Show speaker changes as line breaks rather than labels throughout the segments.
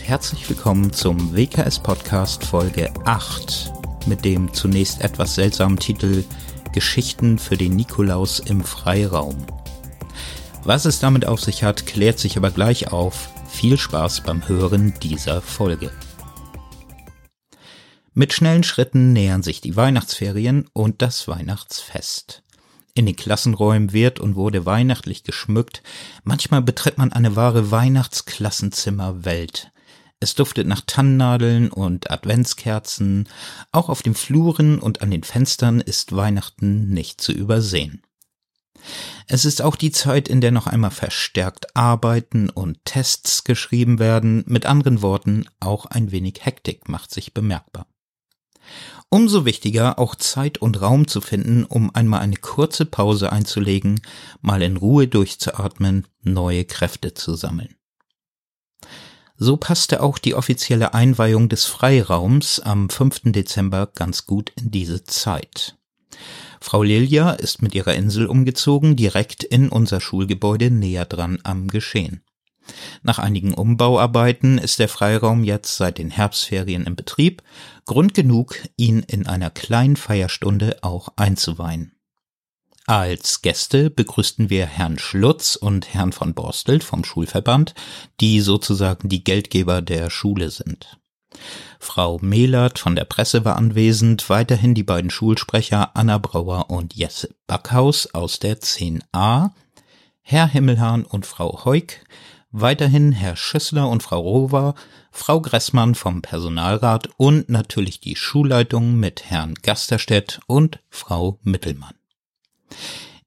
und herzlich willkommen zum WKS Podcast Folge 8 mit dem zunächst etwas seltsamen Titel Geschichten für den Nikolaus im Freiraum. Was es damit auf sich hat, klärt sich aber gleich auf. Viel Spaß beim Hören dieser Folge. Mit schnellen Schritten nähern sich die Weihnachtsferien und das Weihnachtsfest. In den Klassenräumen wird und wurde weihnachtlich geschmückt. Manchmal betritt man eine wahre Weihnachtsklassenzimmerwelt. Es duftet nach Tannennadeln und Adventskerzen. Auch auf den Fluren und an den Fenstern ist Weihnachten nicht zu übersehen. Es ist auch die Zeit, in der noch einmal verstärkt Arbeiten und Tests geschrieben werden. Mit anderen Worten, auch ein wenig Hektik macht sich bemerkbar. Umso wichtiger, auch Zeit und Raum zu finden, um einmal eine kurze Pause einzulegen, mal in Ruhe durchzuatmen, neue Kräfte zu sammeln. So passte auch die offizielle Einweihung des Freiraums am 5. Dezember ganz gut in diese Zeit. Frau Lilia ist mit ihrer Insel umgezogen, direkt in unser Schulgebäude näher dran am Geschehen. Nach einigen Umbauarbeiten ist der Freiraum jetzt seit den Herbstferien in Betrieb, Grund genug, ihn in einer kleinen Feierstunde auch einzuweihen. Als Gäste begrüßten wir Herrn Schlutz und Herrn von Borstel vom Schulverband, die sozusagen die Geldgeber der Schule sind. Frau Mehlert von der Presse war anwesend, weiterhin die beiden Schulsprecher Anna Brauer und Jesse Backhaus aus der 10a, Herr Himmelhahn und Frau Heuk, weiterhin Herr Schüssler und Frau Rover, Frau Gressmann vom Personalrat und natürlich die Schulleitung mit Herrn Gasterstedt und Frau Mittelmann.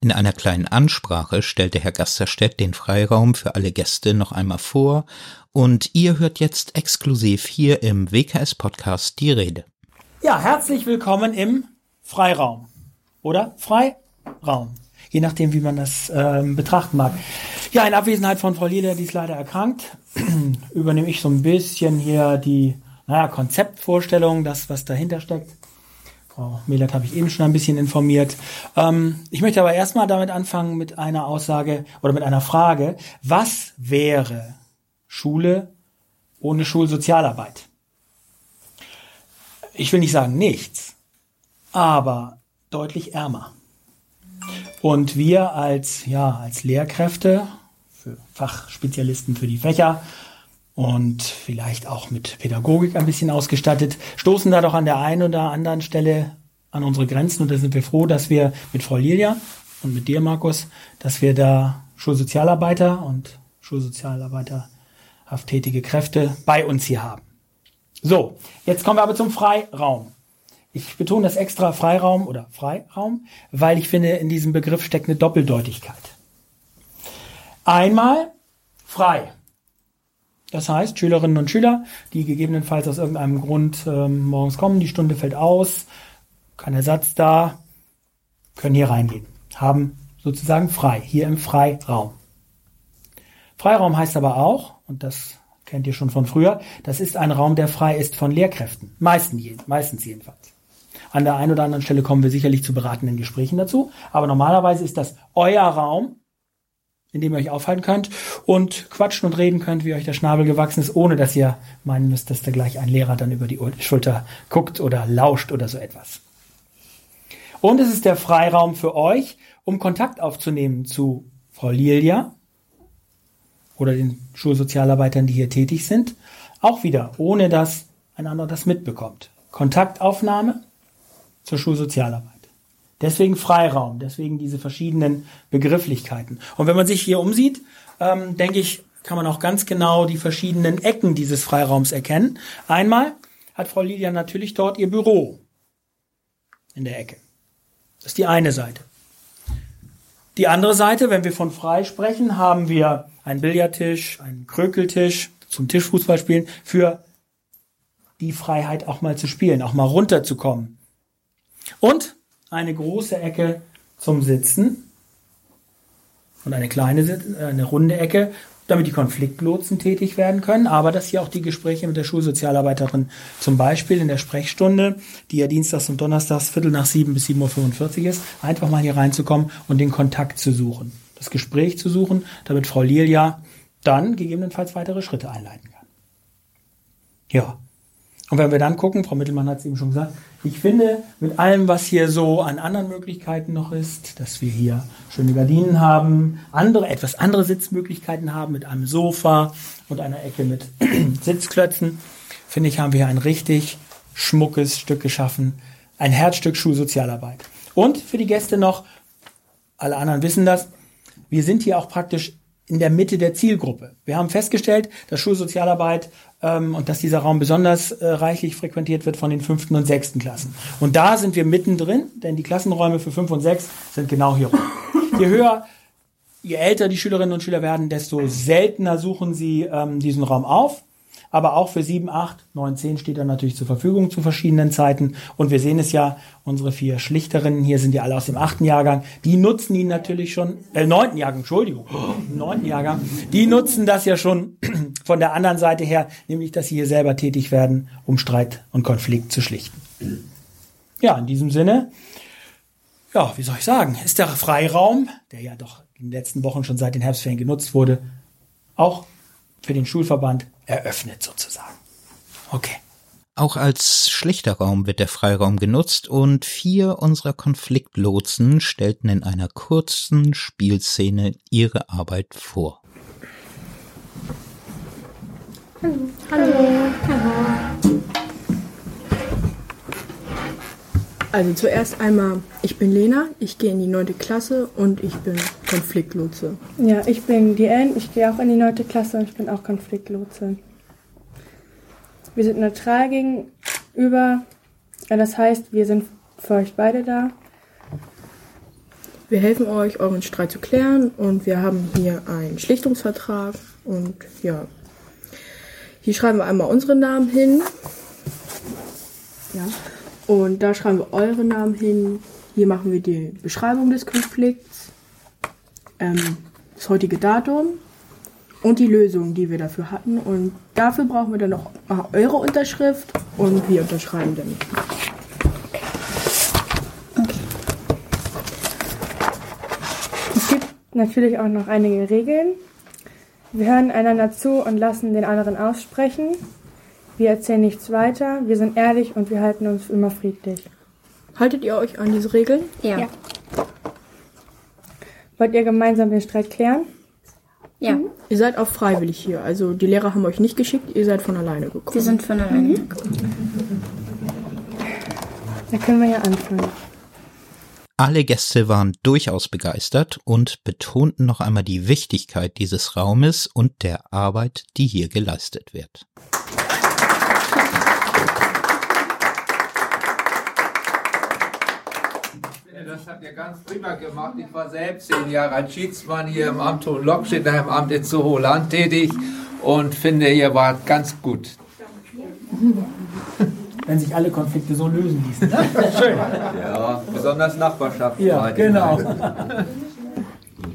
In einer kleinen Ansprache stellte Herr Gasterstedt den Freiraum für alle Gäste noch einmal vor und ihr hört jetzt exklusiv hier im WKS Podcast die Rede.
Ja, herzlich willkommen im Freiraum oder Freiraum je nachdem, wie man das ähm, betrachten mag. Ja, in Abwesenheit von Frau Lieder, die ist leider erkrankt, übernehme ich so ein bisschen hier die naja, Konzeptvorstellung, das, was dahinter steckt. Frau Mehlert habe ich eben schon ein bisschen informiert. Ähm, ich möchte aber erstmal damit anfangen mit einer Aussage oder mit einer Frage. Was wäre Schule ohne Schulsozialarbeit? Ich will nicht sagen nichts, aber deutlich ärmer. Und wir als, ja, als Lehrkräfte, für Fachspezialisten für die Fächer und vielleicht auch mit Pädagogik ein bisschen ausgestattet, stoßen da doch an der einen oder anderen Stelle an unsere Grenzen und da sind wir froh, dass wir mit Frau Lilia und mit dir, Markus, dass wir da Schulsozialarbeiter und Schulsozialarbeiterhaft tätige Kräfte bei uns hier haben. So, jetzt kommen wir aber zum Freiraum. Ich betone das extra Freiraum oder Freiraum, weil ich finde, in diesem Begriff steckt eine Doppeldeutigkeit. Einmal frei. Das heißt, Schülerinnen und Schüler, die gegebenenfalls aus irgendeinem Grund ähm, morgens kommen, die Stunde fällt aus, kein Ersatz da, können hier reingehen, haben sozusagen frei, hier im Freiraum. Freiraum heißt aber auch, und das kennt ihr schon von früher, das ist ein Raum, der frei ist von Lehrkräften. Meistens, meistens jedenfalls. An der einen oder anderen Stelle kommen wir sicherlich zu beratenden Gesprächen dazu. Aber normalerweise ist das euer Raum, in dem ihr euch aufhalten könnt und quatschen und reden könnt, wie euch der Schnabel gewachsen ist, ohne dass ihr meinen müsst, dass da gleich ein Lehrer dann über die Schulter guckt oder lauscht oder so etwas. Und es ist der Freiraum für euch, um Kontakt aufzunehmen zu Frau Lilia oder den Schulsozialarbeitern, die hier tätig sind. Auch wieder, ohne dass ein anderer das mitbekommt. Kontaktaufnahme zur Schulsozialarbeit. Deswegen Freiraum, deswegen diese verschiedenen Begrifflichkeiten. Und wenn man sich hier umsieht, ähm, denke ich, kann man auch ganz genau die verschiedenen Ecken dieses Freiraums erkennen. Einmal hat Frau Lydia natürlich dort ihr Büro in der Ecke. Das ist die eine Seite. Die andere Seite, wenn wir von frei sprechen, haben wir einen Billardtisch, einen Krökeltisch zum Tischfußball spielen für die Freiheit auch mal zu spielen, auch mal runterzukommen, und eine große Ecke zum Sitzen und eine kleine, äh, eine runde Ecke, damit die Konfliktlotsen tätig werden können, aber dass hier auch die Gespräche mit der Schulsozialarbeiterin zum Beispiel in der Sprechstunde, die ja dienstags und donnerstags viertel nach sieben bis 7.45 Uhr ist, einfach mal hier reinzukommen und den Kontakt zu suchen, das Gespräch zu suchen, damit Frau Lilia dann gegebenenfalls weitere Schritte einleiten kann. Ja. Und wenn wir dann gucken, Frau Mittelmann hat es eben schon gesagt, ich finde, mit allem, was hier so an anderen Möglichkeiten noch ist, dass wir hier schöne Gardinen haben, andere, etwas andere Sitzmöglichkeiten haben mit einem Sofa und einer Ecke mit Sitzklötzen, finde ich, haben wir hier ein richtig schmuckes Stück geschaffen. Ein Herzstück Schulsozialarbeit. Und für die Gäste noch, alle anderen wissen das, wir sind hier auch praktisch in der Mitte der Zielgruppe. Wir haben festgestellt, dass Schulsozialarbeit ähm, und dass dieser Raum besonders äh, reichlich frequentiert wird von den fünften und sechsten Klassen. Und da sind wir mittendrin, denn die Klassenräume für fünf und sechs sind genau hier rum. Je höher, je älter die Schülerinnen und Schüler werden, desto seltener suchen sie ähm, diesen Raum auf. Aber auch für 7, 8, 9, 10 steht er natürlich zur Verfügung zu verschiedenen Zeiten. Und wir sehen es ja, unsere vier Schlichterinnen hier sind ja alle aus dem achten Jahrgang. Die nutzen ihn natürlich schon, äh, neunten Jahrgang, Entschuldigung, neunten Jahrgang. Die nutzen das ja schon von der anderen Seite her, nämlich, dass sie hier selber tätig werden, um Streit und Konflikt zu schlichten. Ja, in diesem Sinne, ja, wie soll ich sagen, ist der Freiraum, der ja doch in den letzten Wochen schon seit den Herbstferien genutzt wurde, auch für den Schulverband eröffnet sozusagen. Okay.
Auch als schlichter Raum wird der Freiraum genutzt und vier unserer Konfliktlotsen stellten in einer kurzen Spielszene ihre Arbeit vor.
Hallo. Hallo. Hallo. Also zuerst einmal, ich bin Lena, ich gehe in die neunte Klasse und ich bin Konfliktlotse.
Ja, ich bin die Anne, ich gehe auch in die neunte Klasse und ich bin auch Konfliktlotse. Wir sind neutral gegenüber, das heißt, wir sind für euch beide da.
Wir helfen euch, euren Streit zu klären und wir haben hier einen Schlichtungsvertrag und ja, hier schreiben wir einmal unsere Namen hin. Ja. Und da schreiben wir eure Namen hin. Hier machen wir die Beschreibung des Konflikts, ähm, das heutige Datum und die Lösung, die wir dafür hatten. Und dafür brauchen wir dann noch eure Unterschrift und wir unterschreiben dann.
Es gibt natürlich auch noch einige Regeln. Wir hören einander zu und lassen den anderen aussprechen. Wir erzählen nichts weiter, wir sind ehrlich und wir halten uns immer friedlich.
Haltet ihr euch an diese Regeln?
Ja. ja.
Wollt ihr gemeinsam den Streit klären?
Ja. Mhm. Ihr seid auch freiwillig hier. Also die Lehrer haben euch nicht geschickt, ihr seid von alleine gekommen.
Wir sind von alleine mhm.
Da können wir ja anfangen.
Alle Gäste waren durchaus begeistert und betonten noch einmal die Wichtigkeit dieses Raumes und der Arbeit, die hier geleistet wird.
Das habt ihr ganz prima gemacht. Ich war selbst zehn Jahre als Schiedsmann hier im Amt Hohenlock, steht da im Amt in Zuholand tätig und finde, ihr wart ganz gut.
Wenn sich alle Konflikte so lösen ließen. Schön.
Ja, besonders Nachbarschaft.
Ja, genau.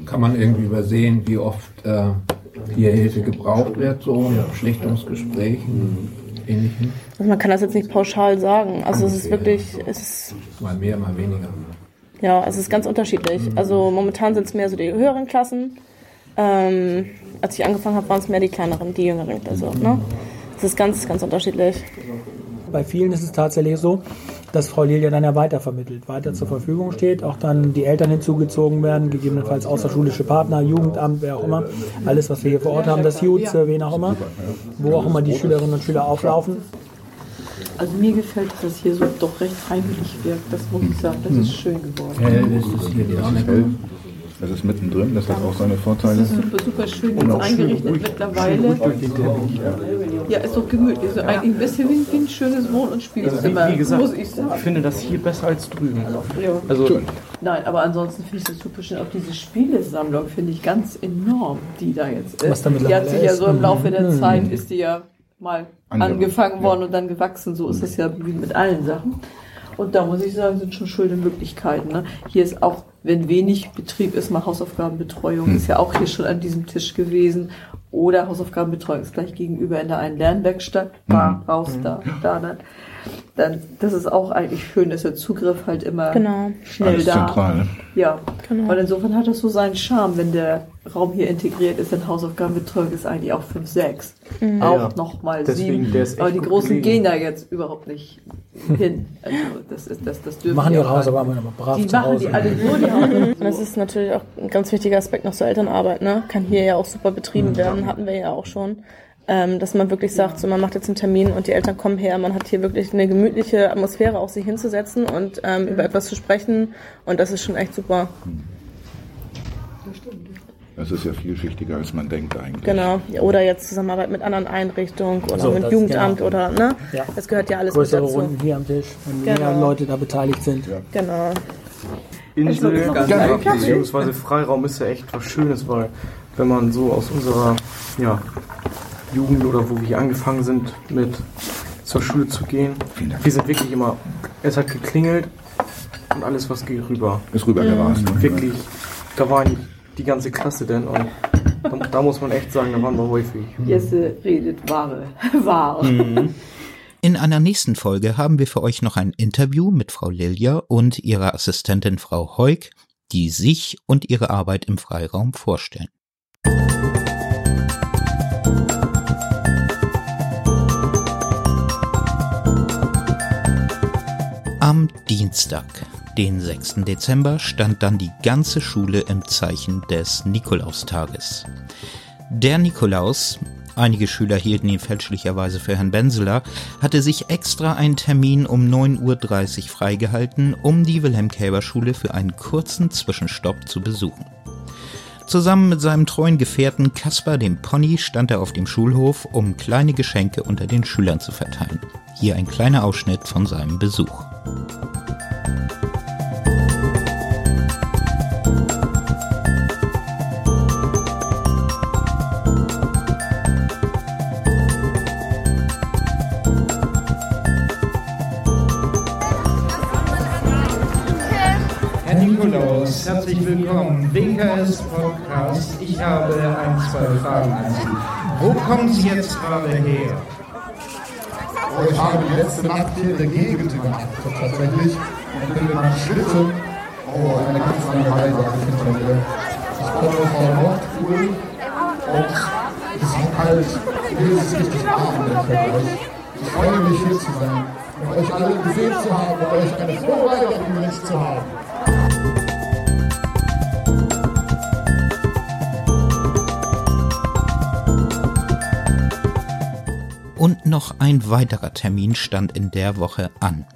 Kann man irgendwie übersehen, wie oft äh, hier Hilfe gebraucht wird, so in Schlichtungsgesprächen, ähnlichen?
Also man kann das jetzt nicht pauschal sagen. Also es ist wirklich, es ist
mal mehr, mal weniger.
Ja, es ist ganz unterschiedlich. Also momentan sind es mehr so die höheren Klassen. Ähm, als ich angefangen habe, waren es mehr die kleineren, die jüngeren. Also, ne? Es ist ganz, ganz unterschiedlich.
Bei vielen ist es tatsächlich so, dass Frau Lilia dann ja weitervermittelt, weiter zur Verfügung steht, auch dann die Eltern hinzugezogen werden, gegebenenfalls außerschulische Partner, Jugendamt, wer auch immer. Alles, was wir hier vor Ort haben, das Jutz, wen auch immer, wo auch immer die Schülerinnen und Schüler auflaufen.
Also mir gefällt, dass das hier so doch recht heimlich wirkt. Das muss ich sagen. Das ist mhm. schön geworden.
Ja, das ist hier die.
Das ist mittendrin, das hat auch seine Vorteile. Das
ist super, super schön jetzt eingerichtet mittlerweile. Ja, ist doch gemütlich. Also eigentlich ein bisschen wie ein schönes Wohn- und Spielzimmer,
also wie, wie gesagt, muss ich sagen. Ich finde das hier besser als drüben.
Ja. Also, Nein, aber ansonsten finde ich das super schön. Auch diese Spielesammlung finde ich ganz enorm, die da jetzt ist. Was da die hat sich ja so im Laufe der mhm. Zeit, ist die ja mal angefangen worden ja. und dann gewachsen. So ist es ja wie mit allen Sachen. Und da muss ich sagen, sind schon schöne Möglichkeiten. Ne? Hier ist auch, wenn wenig Betrieb ist, mal Hausaufgabenbetreuung, hm. ist ja auch hier schon an diesem Tisch gewesen. Oder Hausaufgabenbetreuung ist gleich gegenüber in der einen Lernwerkstatt. Bar, hm. raus, hm. da, da, dann. dann, das ist auch eigentlich schön, dass der Zugriff halt immer
Genau.
schnell
Alles
da.
zentral.
Ja,
Genau.
und insofern hat das so seinen Charme, wenn der Raum hier integriert ist, denn Hausaufgabenbetreuung ist eigentlich auch 5, 6.
Mhm.
Auch
Ja.
nochmal
Deswegen,
7.
der ist echt
Aber die Großen
gelegen.
gehen da jetzt überhaupt nicht hin. Also das ist das, das dürfen
Machen
die
ihre
auch
Hausaufgaben immer brav
Die
zu
machen
Hause.
die alle nur die Hausaufgaben.
Und das ist natürlich auch ein ganz wichtiger Aspekt noch zur Elternarbeit, ne? Kann hier ja auch super betrieben werden, hatten wir ja auch schon. Ähm, dass man wirklich sagt, so man macht jetzt einen Termin und die Eltern kommen her, man hat hier wirklich eine gemütliche Atmosphäre, auch sich hinzusetzen und ähm, über etwas zu sprechen und das ist schon echt super.
Das ist ja vielschichtiger, als man denkt eigentlich.
Genau. Ja, Oder jetzt Zusammenarbeit mit anderen Einrichtungen oder
So,
mit Jugendamt
genau.
oder ne?
Ja.
Das gehört ja alles
Größere
mit dazu.
Runden hier am Tisch, wenn
Genau.
mehr Leute da beteiligt sind.
Genau.
Insel,
ganz
beziehungsweise Freiraum ist ja echt was Schönes, weil wenn man so aus unserer ja, Jugend oder wo wir hier angefangen sind, mit zur Schule zu gehen,
Vielen Dank.
wir sind wirklich immer, es hat geklingelt und alles was geht rüber.
Ist rübergerast.
Und wirklich, da war die ganze Klasse denn und da, da muss man echt sagen, da waren wir häufig.
Jesse redet wahre, wahr.
In einer nächsten Folge haben wir für euch noch ein Interview mit Frau Lilja und ihrer Assistentin Frau Heuk, die sich und ihre Arbeit im Freiraum vorstellen. Dienstag, den 6. Dezember, stand dann die ganze Schule im Zeichen des Nikolaustages. Der Nikolaus, einige Schüler hielten ihn fälschlicherweise für Herrn Benseler, hatte sich extra einen Termin um 9.30 Uhr freigehalten, um die Wilhelm-Käber-Schule für einen kurzen Zwischenstopp zu besuchen. Zusammen mit seinem treuen Gefährten Kaspar dem Pony stand er auf dem Schulhof, um kleine Geschenke unter den Schülern zu verteilen. Hier ein kleiner Ausschnitt von seinem Besuch.
Herr Nikolaus, herzlich willkommen. WKS Podcast. Ich habe ein, zwei Fragen an Sie. Wo kommen Sie jetzt gerade her?
Oh, ich habe die letzte Nacht hier in der Gegend übernachtet tatsächlich und bin mit meinem Schlitten, oh, eine ganz lange Reise habe ich hinter mir. Ich komme vom Nordpol und es ist kalt, hier ist es richtig warm im Vergleich. Ich freue mich hier zu sein und euch alle gesehen zu haben und euch eine frohe Weihnachten zu haben.
Und noch ein weiterer Termin stand in der Woche an.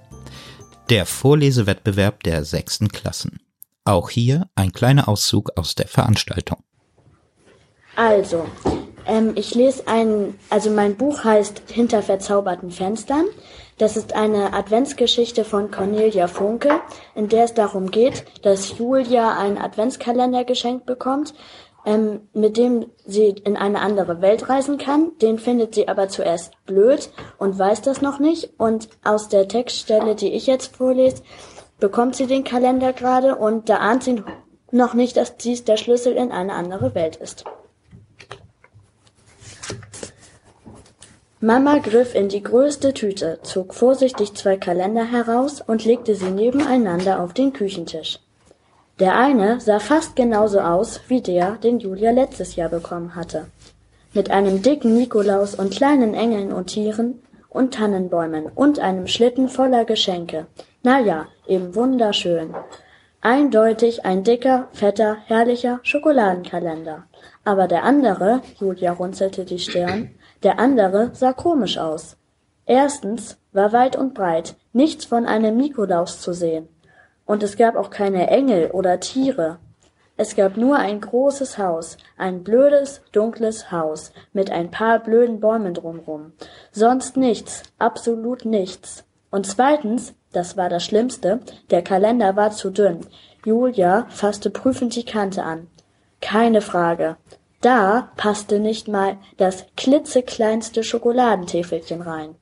Der Vorlesewettbewerb der sechsten Klassen. Auch hier ein kleiner Auszug aus der Veranstaltung.
Also, ähm, ich lese ein, also mein Buch heißt Hinter verzauberten Fenstern. Das ist eine Adventsgeschichte von Cornelia Funke, in der es darum geht, dass Julia einen Adventskalender geschenkt bekommt, ähm, mit dem sie in eine andere Welt reisen kann. Den findet sie aber zuerst blöd und weiß das noch nicht. Und aus der Textstelle, die ich jetzt vorlese, bekommt sie den Kalender gerade und da ahnt sie noch nicht, dass dies der Schlüssel in eine andere Welt ist. Mama griff in die größte Tüte, zog vorsichtig zwei Kalender heraus und legte sie nebeneinander auf den Küchentisch. Der eine sah fast genauso aus wie der, den Julia letztes Jahr bekommen hatte. Mit einem dicken Nikolaus und kleinen Engeln und Tieren und Tannenbäumen und einem Schlitten voller Geschenke. Na ja, eben wunderschön. Eindeutig ein dicker, fetter, herrlicher Schokoladenkalender. Aber der andere, Julia runzelte die Stirn, der andere sah komisch aus. Erstens war weit und breit nichts von einem Nikolaus zu sehen. Und es gab auch keine Engel oder Tiere. Es gab nur ein großes Haus, ein blödes, dunkles Haus mit ein paar blöden Bäumen drumrum. Sonst nichts, absolut nichts. Und zweitens, das war das Schlimmste, der Kalender war zu dünn. Julia fasste prüfend die Kante an. Keine Frage. Da passte nicht mal das klitzekleinste Schokoladentäfelchen rein.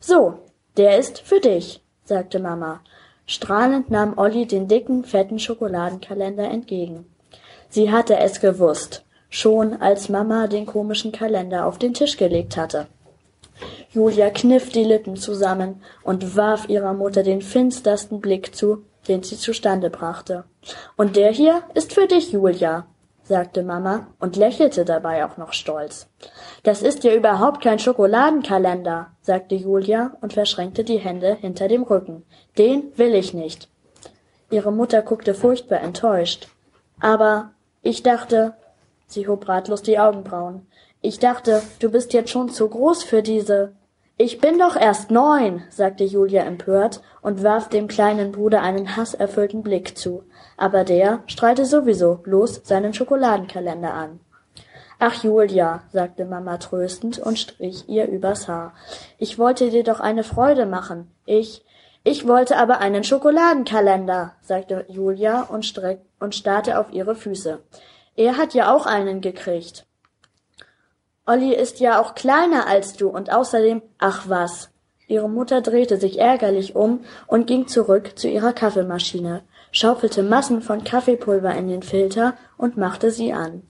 So, der ist für dich, sagte Mama. Strahlend nahm Olli den dicken, fetten Schokoladenkalender entgegen. Sie hatte es gewusst, schon als Mama den komischen Kalender auf den Tisch gelegt hatte. Julia kniff die Lippen zusammen und warf ihrer Mutter den finstersten Blick zu, den sie zustande brachte. Und der hier ist für dich, Julia, sagte Mama und lächelte dabei auch noch stolz. Das ist ja überhaupt kein Schokoladenkalender, sagte Julia und verschränkte die Hände hinter dem Rücken. Den will ich nicht. Ihre Mutter guckte furchtbar enttäuscht. Aber ich dachte, sie hob ratlos die Augenbrauen. Ich dachte, du bist jetzt schon zu groß für diese. Ich bin doch erst neun, sagte Julia empört und warf dem kleinen Bruder einen hasserfüllten Blick zu aber der strahlte sowieso bloß seinen Schokoladenkalender an. Ach Julia, sagte Mama tröstend und strich ihr übers Haar. Ich wollte dir doch eine Freude machen. Ich, ich wollte aber einen Schokoladenkalender, sagte Julia und, streck, und starrte auf ihre Füße. Er hat ja auch einen gekriegt. Olli ist ja auch kleiner als du und außerdem, ach was. Ihre Mutter drehte sich ärgerlich um und ging zurück zu ihrer Kaffeemaschine schaufelte Massen von Kaffeepulver in den Filter und machte sie an.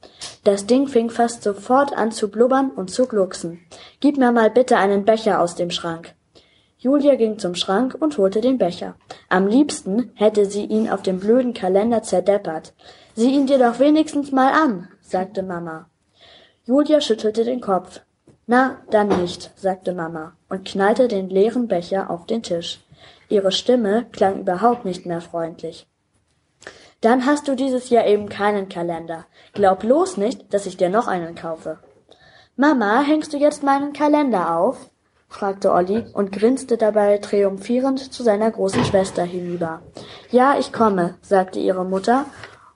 Das Ding fing fast sofort an zu blubbern und zu glucksen. Gib mir mal bitte einen Becher aus dem Schrank. Julia ging zum Schrank und holte den Becher. Am liebsten hätte sie ihn auf dem blöden Kalender zerdeppert. Sieh ihn dir doch wenigstens mal an, sagte Mama. Julia schüttelte den Kopf. Na, dann nicht, sagte Mama und knallte den leeren Becher auf den Tisch. Ihre Stimme klang überhaupt nicht mehr freundlich. Dann hast du dieses Jahr eben keinen Kalender. Glaub bloß nicht, dass ich dir noch einen kaufe. Mama, hängst du jetzt meinen Kalender auf? fragte Olli und grinste dabei triumphierend zu seiner großen Schwester hinüber. Ja, ich komme, sagte ihre Mutter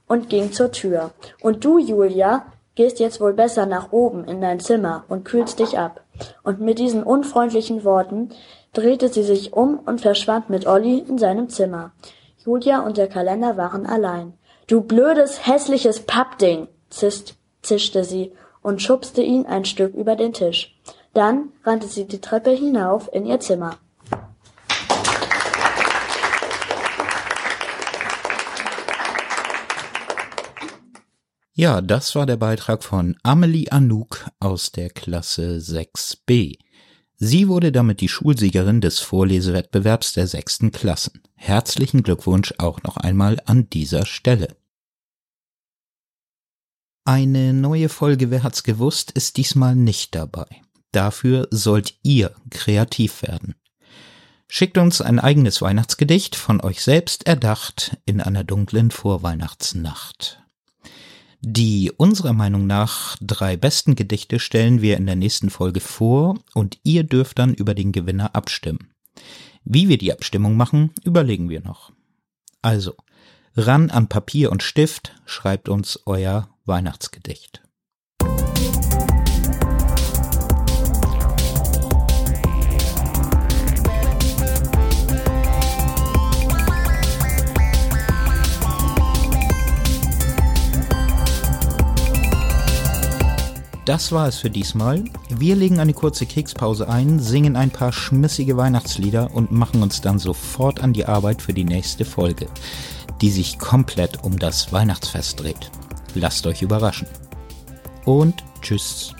und ging zur Tür. Und du, Julia, gehst jetzt wohl besser nach oben in dein Zimmer und kühlst dich ab. Und mit diesen unfreundlichen Worten drehte sie sich um und verschwand mit Olli in seinem Zimmer. Julia und der Kalender waren allein. Du blödes, hässliches Pappding, zischt, zischte sie und schubste ihn ein Stück über den Tisch. Dann rannte sie die Treppe hinauf in ihr Zimmer.
Ja, das war der Beitrag von Amelie Anouk aus der Klasse 6b. Sie wurde damit die Schulsiegerin des Vorlesewettbewerbs der sechsten Klassen. Herzlichen Glückwunsch auch noch einmal an dieser Stelle. Eine neue Folge Wer hat's gewusst ist diesmal nicht dabei. Dafür sollt ihr kreativ werden. Schickt uns ein eigenes Weihnachtsgedicht von euch selbst erdacht in einer dunklen Vorweihnachtsnacht. Die unserer Meinung nach drei besten Gedichte stellen wir in der nächsten Folge vor und ihr dürft dann über den Gewinner abstimmen. Wie wir die Abstimmung machen, überlegen wir noch. Also, ran an Papier und Stift, schreibt uns euer Weihnachtsgedicht. Das war es für diesmal. Wir legen eine kurze Kekspause ein, singen ein paar schmissige Weihnachtslieder und machen uns dann sofort an die Arbeit für die nächste Folge, die sich komplett um das Weihnachtsfest dreht. Lasst euch überraschen. Und tschüss.